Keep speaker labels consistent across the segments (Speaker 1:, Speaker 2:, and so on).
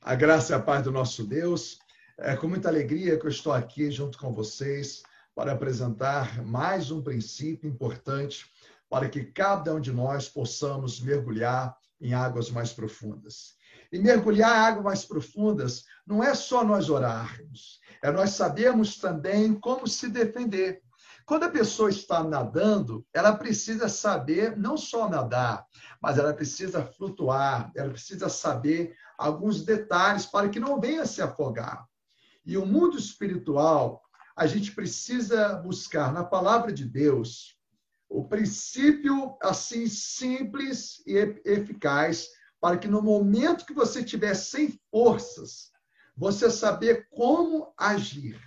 Speaker 1: A graça e a paz do nosso Deus. É com muita alegria que eu estou aqui junto com vocês para apresentar mais um princípio importante para que cada um de nós possamos mergulhar em águas mais profundas. E mergulhar em águas mais profundas não é só nós orarmos, é nós sabermos também como se defender. Quando a pessoa está nadando, ela precisa saber não só nadar, mas ela precisa flutuar, ela precisa saber alguns detalhes para que não venha se afogar. E o mundo espiritual, a gente precisa buscar na palavra de Deus o princípio assim simples e eficaz para que no momento que você estiver sem forças, você saber como agir.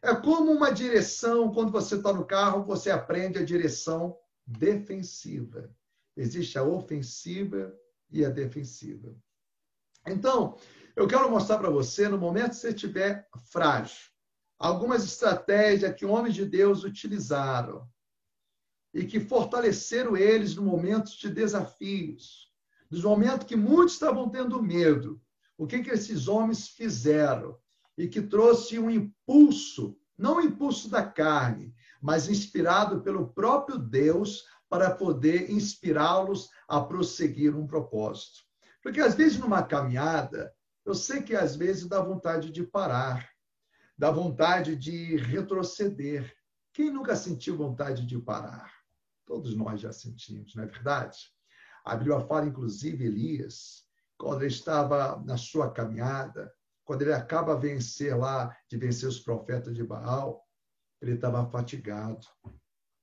Speaker 1: É como uma direção, quando você está no carro, você aprende a direção defensiva. Existe a ofensiva e a defensiva. Então, eu quero mostrar para você, no momento que você estiver frágil, algumas estratégias que homens de Deus utilizaram e que fortaleceram eles no momento de desafios, nos momentos que muitos estavam tendo medo. O que, que esses homens fizeram? e que trouxe um impulso, não o impulso da carne, mas inspirado pelo próprio Deus para poder inspirá-los a prosseguir um propósito. Porque às vezes numa caminhada, eu sei que às vezes dá vontade de parar, dá vontade de retroceder. Quem nunca sentiu vontade de parar? Todos nós já sentimos, não é verdade? A Bíblia fala, inclusive, Elias, quando ele estava na sua caminhada, quando ele acaba vencer lá, de vencer os profetas de Baal, ele estava fatigado.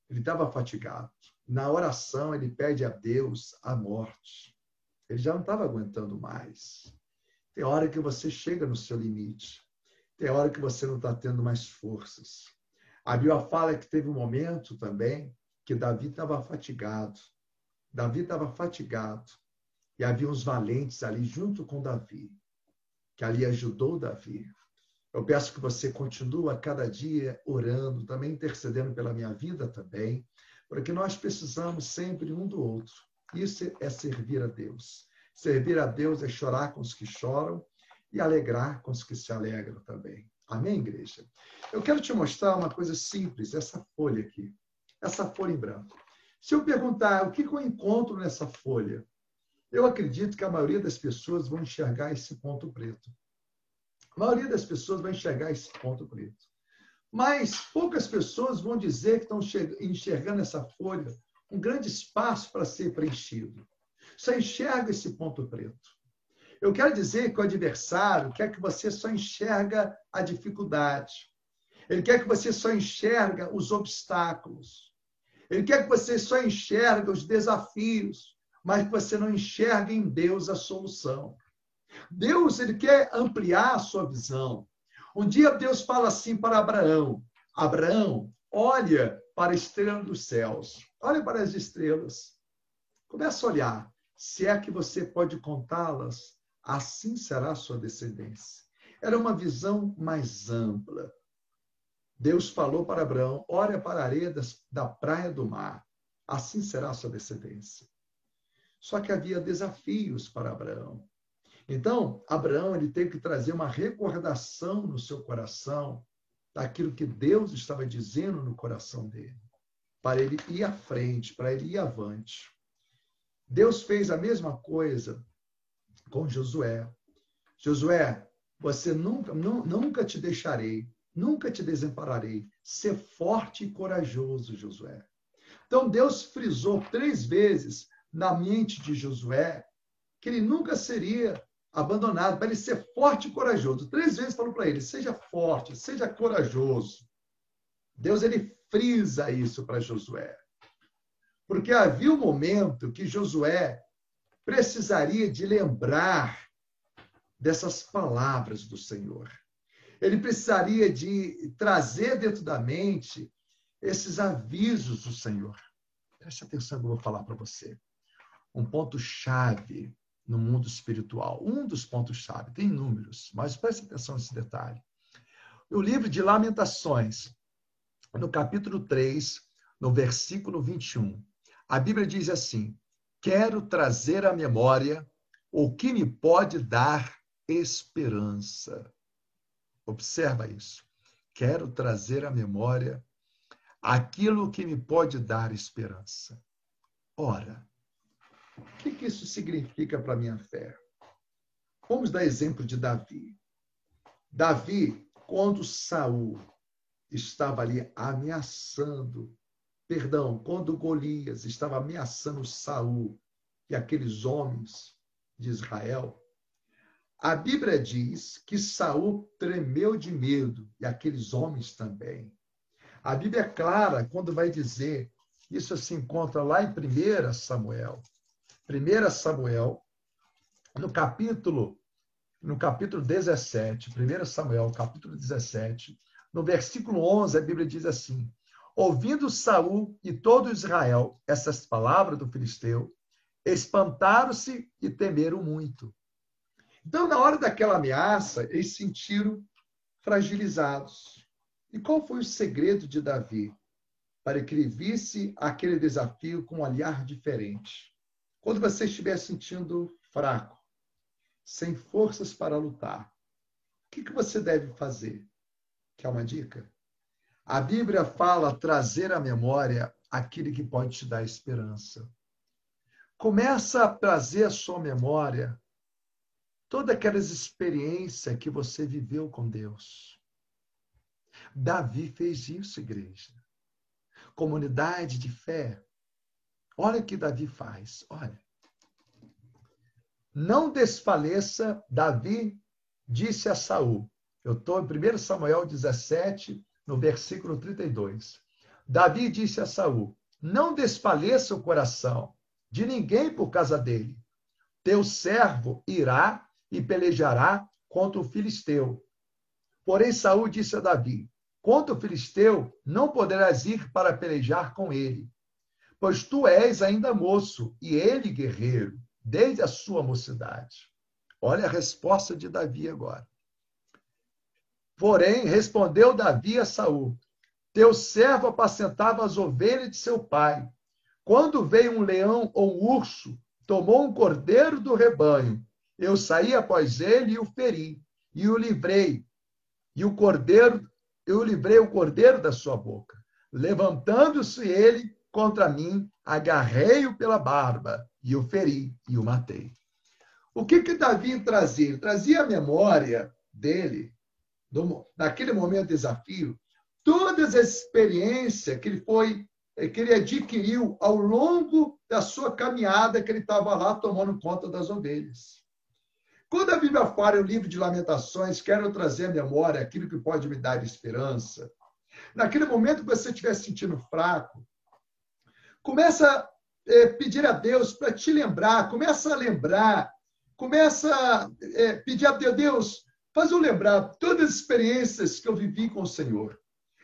Speaker 1: Ele estava fatigado. Na oração, ele pede a Deus a morte. Ele já não estava aguentando mais. Tem hora que você chega no seu limite. Tem hora que você não está tendo mais forças. A Bíblia fala que teve um momento também que Davi estava fatigado. Davi estava fatigado. E havia uns valentes ali junto com Davi que ali ajudou Davi. Eu peço que você continue a cada dia orando, também intercedendo pela minha vida também, porque nós precisamos sempre um do outro. Isso é servir a Deus. Servir a Deus é chorar com os que choram e alegrar com os que se alegram também. Amém, igreja? Eu quero te mostrar uma coisa simples, essa folha aqui. Essa folha em branco. Se eu perguntar o que eu encontro nessa folha, eu acredito que a maioria das pessoas vão enxergar esse ponto preto. A maioria das pessoas vai enxergar esse ponto preto. Mas poucas pessoas vão dizer que estão enxergando essa folha um grande espaço para ser preenchido. Só enxerga esse ponto preto. Eu quero dizer que o adversário quer que você só enxerga a dificuldade. Ele quer que você só enxerga os obstáculos. Ele quer que você só enxerga os desafios mas que você não enxerga em Deus a solução. Deus, ele quer ampliar a sua visão. Um dia Deus fala assim para Abraão: Abraão, olha para a estrela dos céus, olha para as estrelas. Começa a olhar. Se é que você pode contá-las, assim será a sua descendência. Era uma visão mais ampla. Deus falou para Abraão: olha para a areia da praia do mar, assim será a sua descendência. Só que havia desafios para Abraão. Então, Abraão ele teve que trazer uma recordação no seu coração daquilo que Deus estava dizendo no coração dele, para ele ir à frente, para ele ir avante. Deus fez a mesma coisa com Josué. Josué, você nunca, nunca te deixarei, nunca te desampararei. Ser forte e corajoso, Josué. Então Deus frisou três vezes na mente de Josué que ele nunca seria abandonado, para ele ser forte e corajoso. Três vezes falou para ele: seja forte, seja corajoso. Deus ele frisa isso para Josué. Porque havia um momento que Josué precisaria de lembrar dessas palavras do Senhor. Ele precisaria de trazer dentro da mente esses avisos do Senhor. Preste atenção que eu vou falar para você um ponto-chave no mundo espiritual. Um dos pontos-chave, tem números, mas preste atenção nesse detalhe. O livro de Lamentações, no capítulo 3, no versículo 21, a Bíblia diz assim: Quero trazer à memória o que me pode dar esperança. Observa isso. Quero trazer à memória aquilo que me pode dar esperança. Ora, o que, que isso significa para a minha fé? Vamos dar exemplo de Davi. Davi, quando Saul estava ali ameaçando, perdão, quando Golias estava ameaçando Saul e aqueles homens de Israel, a Bíblia diz que Saul tremeu de medo e aqueles homens também. A Bíblia é clara quando vai dizer, isso se encontra lá em 1 Samuel. 1 Samuel, no capítulo no capítulo 17, 1 Samuel, capítulo 17, no versículo 11, a Bíblia diz assim: Ouvindo Saul e todo Israel essas palavras do filisteu, espantaram-se e temeram muito. Então, na hora daquela ameaça, eles se sentiram fragilizados. E qual foi o segredo de Davi para que ele visse aquele desafio com um olhar diferente? Quando você estiver sentindo fraco, sem forças para lutar, o que, você deve fazer? Quer uma dica? A Bíblia fala trazer à memória aquilo que pode te dar esperança. Começa a trazer à sua memória todas aquelas experiências que você viveu com Deus. Davi fez isso, igreja. Comunidade de fé. Olha o que Davi faz. Olha. Não desfaleça, Davi disse a Saul. Eu estou em 1 Samuel 17, no versículo 32. Davi disse a Saul: Não desfaleça o coração de ninguém por causa dele. Teu servo irá e pelejará contra o filisteu. Porém, Saul disse a Davi: Contra o filisteu não poderás ir para pelejar com ele, pois tu és ainda moço e ele guerreiro, desde a sua mocidade. Olha a resposta de Davi agora. Porém, respondeu Davi a Saul: Teu servo apacentava as ovelhas de seu pai. Quando veio um leão ou um urso, tomou um cordeiro do rebanho eu saí após ele e o feri, e o livrei. E o cordeiro, eu livrei o cordeiro da sua boca. Levantando-se ele contra mim, agarrei-o pela barba e o feri e o matei. O que que Davi trazia? Ele trazia a memória dele, do, naquele momento de desafio, todas as experiências que ele foi que ele adquiriu ao longo da sua caminhada que ele estava lá tomando conta das ovelhas. Quando a Bíblia fala o livro de Lamentações, quero trazer à memória aquilo que pode me dar esperança. Naquele momento que você estiver sentindo fraco, começa a é, pedir a Deus para te lembrar, começa a lembrar, começa a é, pedir a Deus, faz eu lembrar todas as experiências que eu vivi com o Senhor.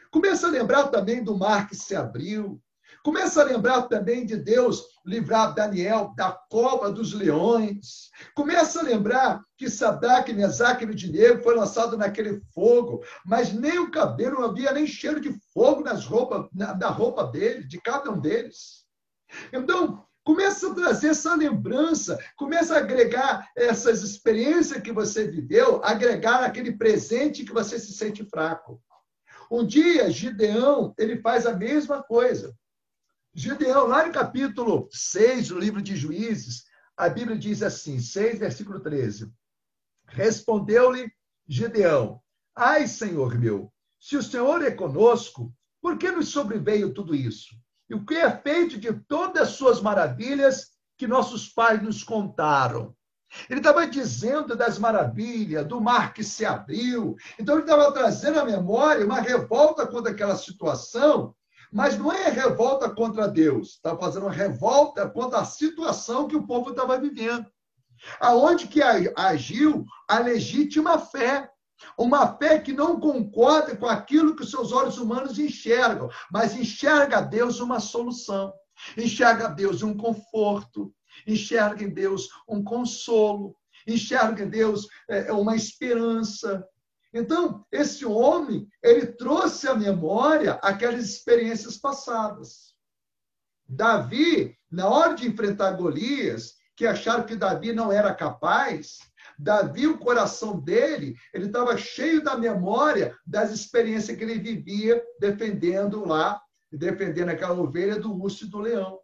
Speaker 1: Começa a lembrar também do mar que se abriu, Começa a lembrar também de Deus livrar Daniel da cova dos leões. Começa a lembrar que Sadraque, Mesaque e Abednego foi lançado naquele fogo, mas nem o cabelo, não havia nem cheiro de fogo nas roupas, na, na roupa dele, de cada um deles. Então, Começa a trazer essa lembrança, começa a agregar essas experiências que você viveu, agregar aquele presente que você se sente fraco. Um dia, Gideão, ele faz a mesma coisa. Gideão, lá no capítulo 6 do livro de Juízes, a Bíblia diz assim, 6, versículo 13. Respondeu-lhe Gideão: Ai, Senhor meu, se o Senhor é conosco, por que nos sobreveio tudo isso? E o que é feito de todas as suas maravilhas que nossos pais nos contaram? Ele estava dizendo das maravilhas, do mar que se abriu. Então, ele estava trazendo à memória uma revolta contra aquela situação mas não é revolta contra Deus, está fazendo uma revolta contra a situação que o povo estava vivendo. Aonde que agiu a legítima fé, uma fé que não concorda com aquilo que os seus olhos humanos enxergam, mas enxerga a Deus uma solução, enxerga a Deus um conforto, enxerga em Deus um consolo, enxerga em Deus é, uma esperança, então, esse homem, ele trouxe à memória aquelas experiências passadas. Davi, na hora de enfrentar Golias, que acharam que Davi não era capaz, Davi, o coração dele, ele estava cheio da memória das experiências que ele vivia defendendo lá, defendendo aquela ovelha do urso e do leão.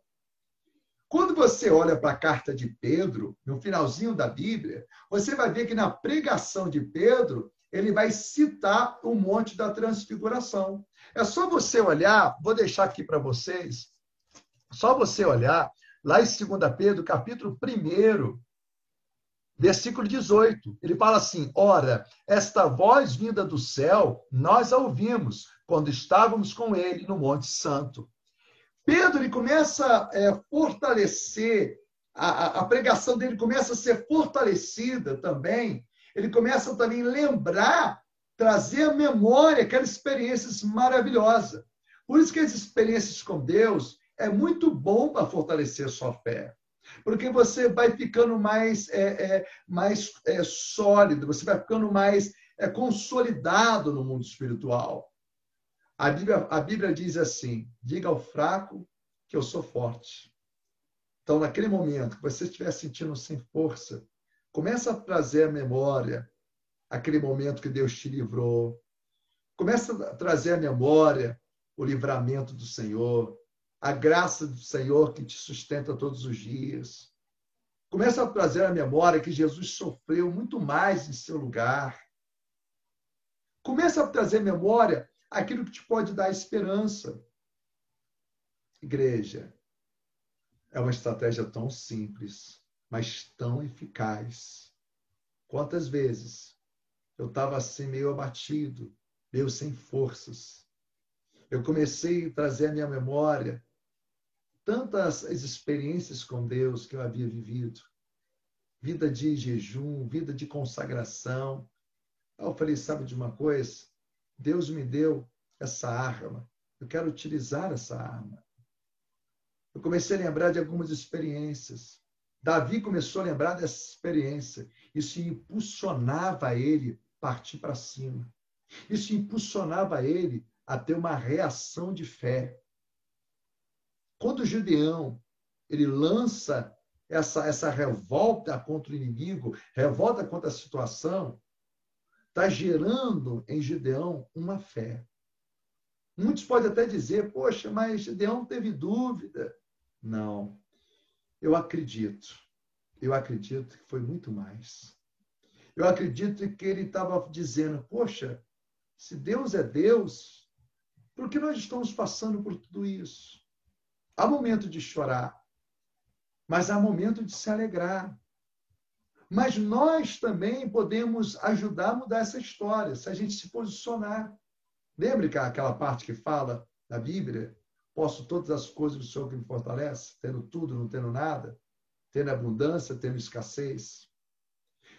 Speaker 1: Quando você olha para a carta de Pedro, no finalzinho da Bíblia, você vai ver que na pregação de Pedro, ele vai citar o Monte da Transfiguração. É só você olhar, vou deixar aqui para vocês, só você olhar lá em 2 Pedro, capítulo 1, versículo 18. Ele fala assim: Ora, esta voz vinda do céu, nós a ouvimos quando estávamos com ele no Monte Santo. Pedro ele começa a é, fortalecer, a, a, pregação dele começa a ser fortalecida também. Ele começa também a lembrar, trazer à memória aquelas experiências maravilhosas. Por isso que as experiências com Deus é muito bom para fortalecer a sua fé. Porque você vai ficando mais, é, é, mais é, sólido, você vai ficando mais é, consolidado no mundo espiritual. A Bíblia, a Bíblia diz assim: diga ao fraco que eu sou forte. Então, naquele momento que você estiver sentindo sem força, começa a trazer à memória aquele momento que Deus te livrou. Começa a trazer à memória o livramento do Senhor, a graça do Senhor que te sustenta todos os dias. Começa a trazer à memória que Jesus sofreu muito mais em seu lugar. Começa a trazer à memória aquilo que te pode dar esperança. Igreja, é uma estratégia tão simples, mas tão eficaz. Quantas vezes eu estava assim meio abatido, meio sem forças. Eu comecei a trazer à minha memória tantas experiências com Deus que eu havia vivido. Vida de jejum, vida de consagração. Eu falei, sabe de uma coisa? Deus me deu essa arma. Eu quero utilizar essa arma. Eu comecei a lembrar de algumas experiências. Davi começou a lembrar dessa experiência. Isso impulsionava ele partir para cima. Isso impulsionava ele a ter uma reação de fé. Quando o Gideão ele lança essa, essa revolta contra o inimigo, revolta contra a situação, está gerando em Gideão uma fé. Muitos podem até dizer, poxa, mas Gideão teve dúvida. Não. Eu acredito. Eu acredito que foi muito mais. Eu acredito que ele estava dizendo, poxa, se Deus é Deus, por que nós estamos passando por tudo isso? Há momento de chorar, mas há momento de se alegrar. Mas nós também podemos ajudar a mudar essa história, se a gente se posicionar. Lembre que aquela parte que fala na Bíblia, posso todas as coisas do Senhor que me fortalece, tendo tudo, não tendo nada, tendo abundância, tendo escassez.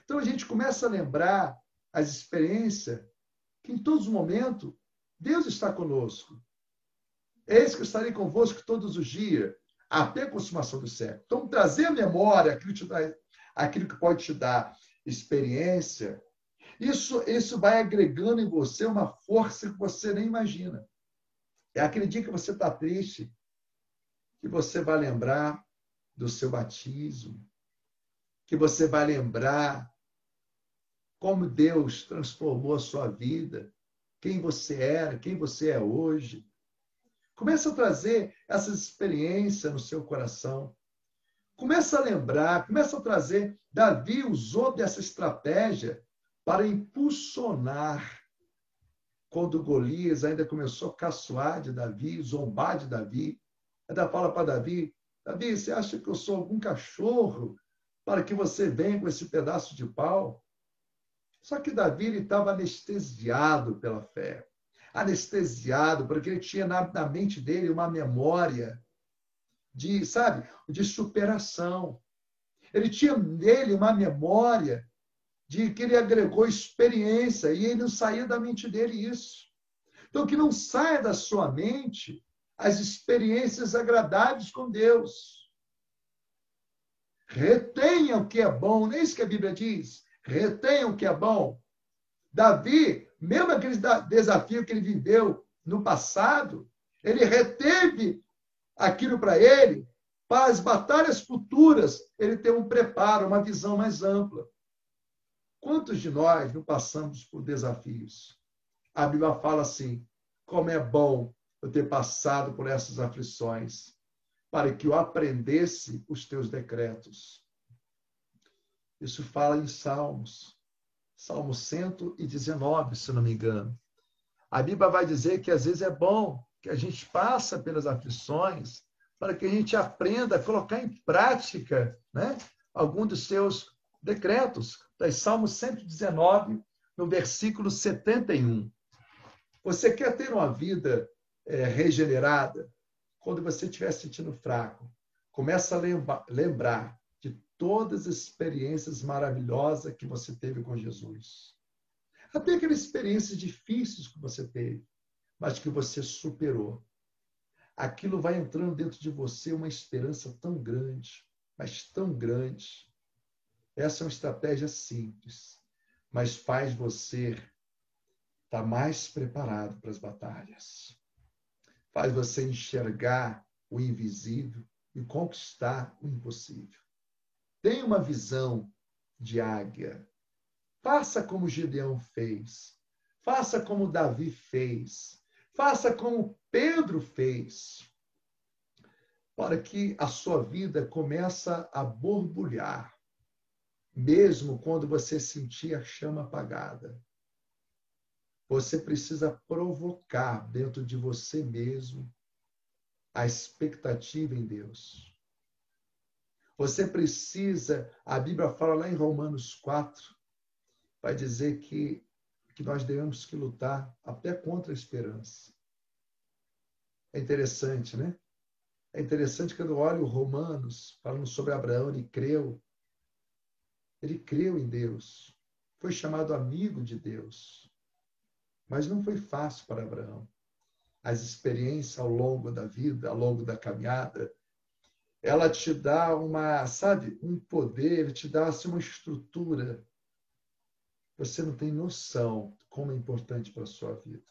Speaker 1: Então a gente começa a lembrar as experiências que em todos os momentos Deus está conosco. Eis que eu estarei convosco todos os dias, até a consumação do século. Então, trazer a memória aquilo que dá aquilo que pode te dar experiência, isso, isso vai agregando em você uma força que você nem imagina. É aquele dia que você está triste, que você vai lembrar do seu batismo, que você vai lembrar como Deus transformou a sua vida, quem você era, quem você é hoje. Começa a trazer essas experiências no seu coração. Começa a lembrar, começa a trazer. Davi usou dessa estratégia para impulsionar. Quando Golias ainda começou a caçoar de Davi, zombar de Davi, ainda fala para Davi: Davi, você acha que eu sou algum cachorro para que você venha com esse pedaço de pau? Só que Davi estava anestesiado pela fé. Anestesiado, porque ele tinha na, na mente dele uma memória de, sabe, de superação. Ele tinha nele uma memória de que ele agregou experiência e ele não saía da mente dele isso. Então, que não saia da sua mente as experiências agradáveis com Deus. Retenha o que é bom, não é isso que a Bíblia diz? Retenha o que é bom. Davi, mesmo aquele desafio que ele viveu no passado, ele reteve aquilo para ele, para as batalhas futuras, ele ter um preparo, uma visão mais ampla. Quantos de nós não passamos por desafios? A Bíblia fala assim: como é bom eu ter passado por essas aflições, para que eu aprendesse os teus decretos. Isso fala em Salmos, Salmo 119, se não me engano. A Bíblia vai dizer que às vezes é bom que a gente passa pelas aflições para que a gente aprenda a colocar em prática né, algum dos seus decretos. Tá Salmo 119, no versículo 71. Você quer ter uma vida é, regenerada? Quando você estiver sentindo fraco, começa a lembra lembrar de todas as experiências maravilhosas que você teve com Jesus. Até aquelas experiências difíceis que você teve, mas que você superou. Aquilo vai entrando dentro de você uma esperança tão grande, mas tão grande. Essa é uma estratégia simples, mas faz você estar mais preparado para as batalhas. Faz você enxergar o invisível e conquistar o impossível. Tenha uma visão de águia. Faça como Gideão fez. Faça como Davi fez. Faça como Pedro fez. Para que a sua vida comece a borbulhar, mesmo quando você sentir a chama apagada. Você precisa provocar dentro de você mesmo a expectativa em Deus. Você precisa, a Bíblia fala lá em Romanos 4, vai dizer que, que nós devemos que lutar até contra a esperança. É interessante, né? É interessante quando eu olho Romanos, falando sobre Abraão, ele creu. Ele creu em Deus. Foi chamado amigo de Deus. Mas não foi fácil para Abraão. As experiências ao longo da vida, ao longo da caminhada, ela te dá uma, sabe, um poder, te dá assim, uma estrutura. Você não tem noção como é importante para a sua vida.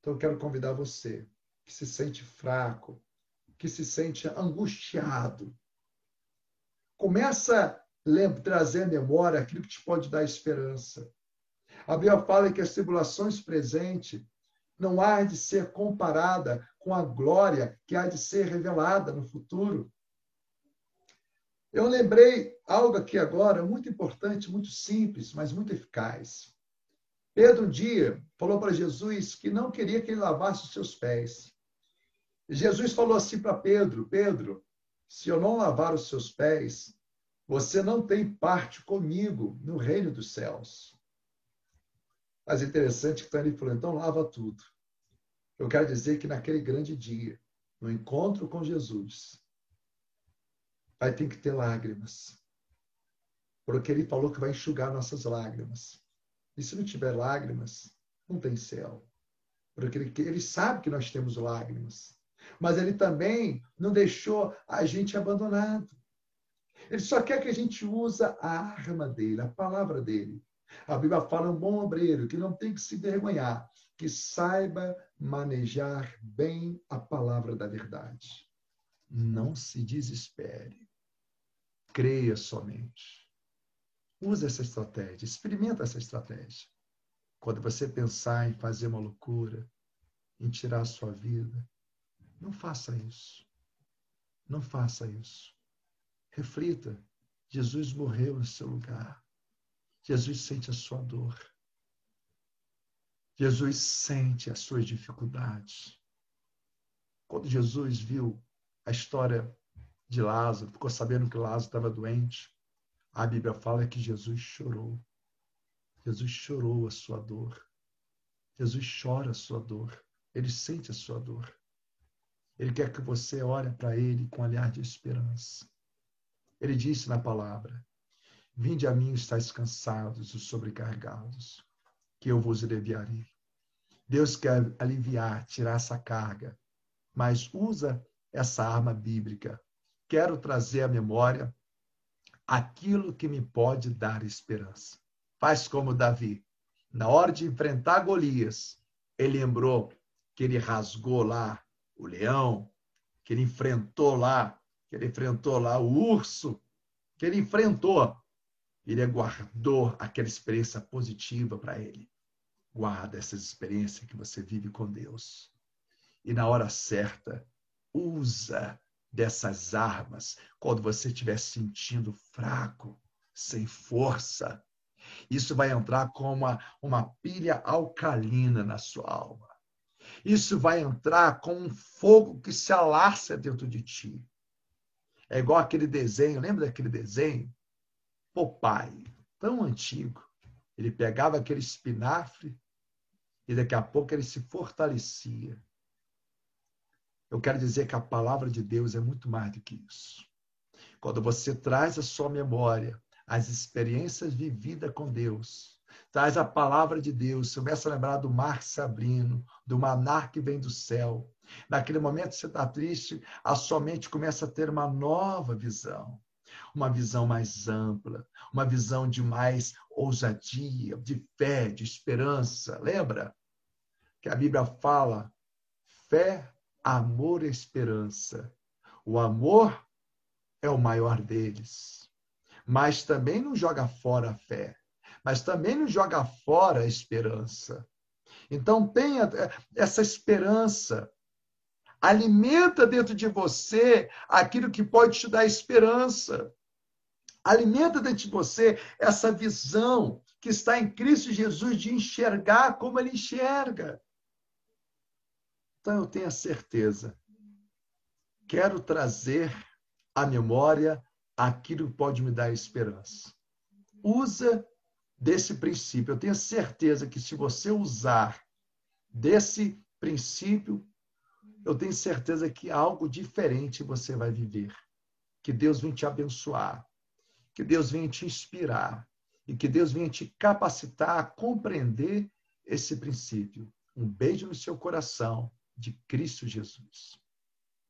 Speaker 1: Então, eu quero convidar você que se sente fraco, que se sente angustiado. Começa trazer à memória aquilo que te pode dar esperança. A Bíblia fala que as tribulações presentes não há de ser comparada com a glória que há de ser revelada no futuro. Eu lembrei algo aqui agora muito importante, muito simples, mas muito eficaz. Pedro um dia falou para Jesus que não queria que ele lavasse os seus pés. Jesus falou assim para Pedro: Pedro, se eu não lavar os seus pés, você não tem parte comigo no reino dos céus. Mas é interessante que então ele falou: então lava tudo. Eu quero dizer que naquele grande dia, no encontro com Jesus, vai ter que ter lágrimas. Porque ele falou que vai enxugar nossas lágrimas. E se não tiver lágrimas, não tem céu. Porque ele, ele sabe que nós temos lágrimas. Mas ele também não deixou a gente abandonado. Ele só quer que a gente use a arma dele, a palavra dele. A Bíblia fala um bom obreiro que não tem que se vergonhar, que saiba manejar bem a palavra da verdade. Não se desespere. Creia somente. Use essa estratégia, experimenta essa estratégia. Quando você pensar em fazer uma loucura, em tirar a sua vida, não faça isso. Não faça isso. Reflita. Jesus morreu no seu lugar. Jesus sente a sua dor. Jesus sente as suas dificuldades. Quando Jesus viu a história de Lázaro, ficou sabendo que Lázaro estava doente, a Bíblia fala que Jesus chorou. Jesus chorou a sua dor. Jesus chora a sua dor. Ele sente a sua dor. Ele quer que você ore para Ele com um olhar de esperança. Ele disse na palavra: Vinde a mim, estáis cansados e sobrecarregados, que eu vos aliviarei. Deus quer aliviar, tirar essa carga, mas usa essa arma bíblica. Quero trazer à memória aquilo que me pode dar esperança. Faz como Davi. Na hora de enfrentar Golias, ele lembrou que ele rasgou lá o leão, que ele enfrentou lá, que ele enfrentou lá o urso, que ele enfrentou. Ele guardou aquela experiência positiva para ele. Guarda essas experiências que você vive com Deus. E na hora certa, usa dessas armas quando você estiver sentindo fraco, sem força. Isso vai entrar como uma, uma pilha alcalina na sua alma. Isso vai entrar com um fogo que se alastra dentro de ti. É igual aquele desenho, lembra daquele desenho? Popeye, tão antigo. Ele pegava aquele espinafre e daqui a pouco ele se fortalecia. Eu quero dizer que a palavra de Deus é muito mais do que isso. Quando você traz a sua memória as experiências vividas com Deus, traz a palavra de Deus, começa a lembrar do mar sabrino, do manar que vem do céu. Naquele momento você está triste, a sua mente começa a ter uma nova visão, uma visão mais ampla, uma visão de mais ousadia, de fé, de esperança. Lembra que a Bíblia fala fé, amor e esperança. O amor é o maior deles, mas também não joga fora a fé, mas também não joga fora a esperança. Então tenha essa esperança. Alimenta dentro de você aquilo que pode te dar esperança. Alimenta dentro de você essa visão que está em Cristo Jesus de enxergar como ele enxerga. Então eu tenho a certeza. Quero trazer à memória aquilo que pode me dar esperança. Usa desse princípio. Eu tenho certeza que se você usar desse princípio, eu tenho certeza que algo diferente você vai viver. Que Deus venha te abençoar, que Deus venha te inspirar e que Deus venha te capacitar a compreender esse princípio. Um beijo no seu coração de Cristo Jesus.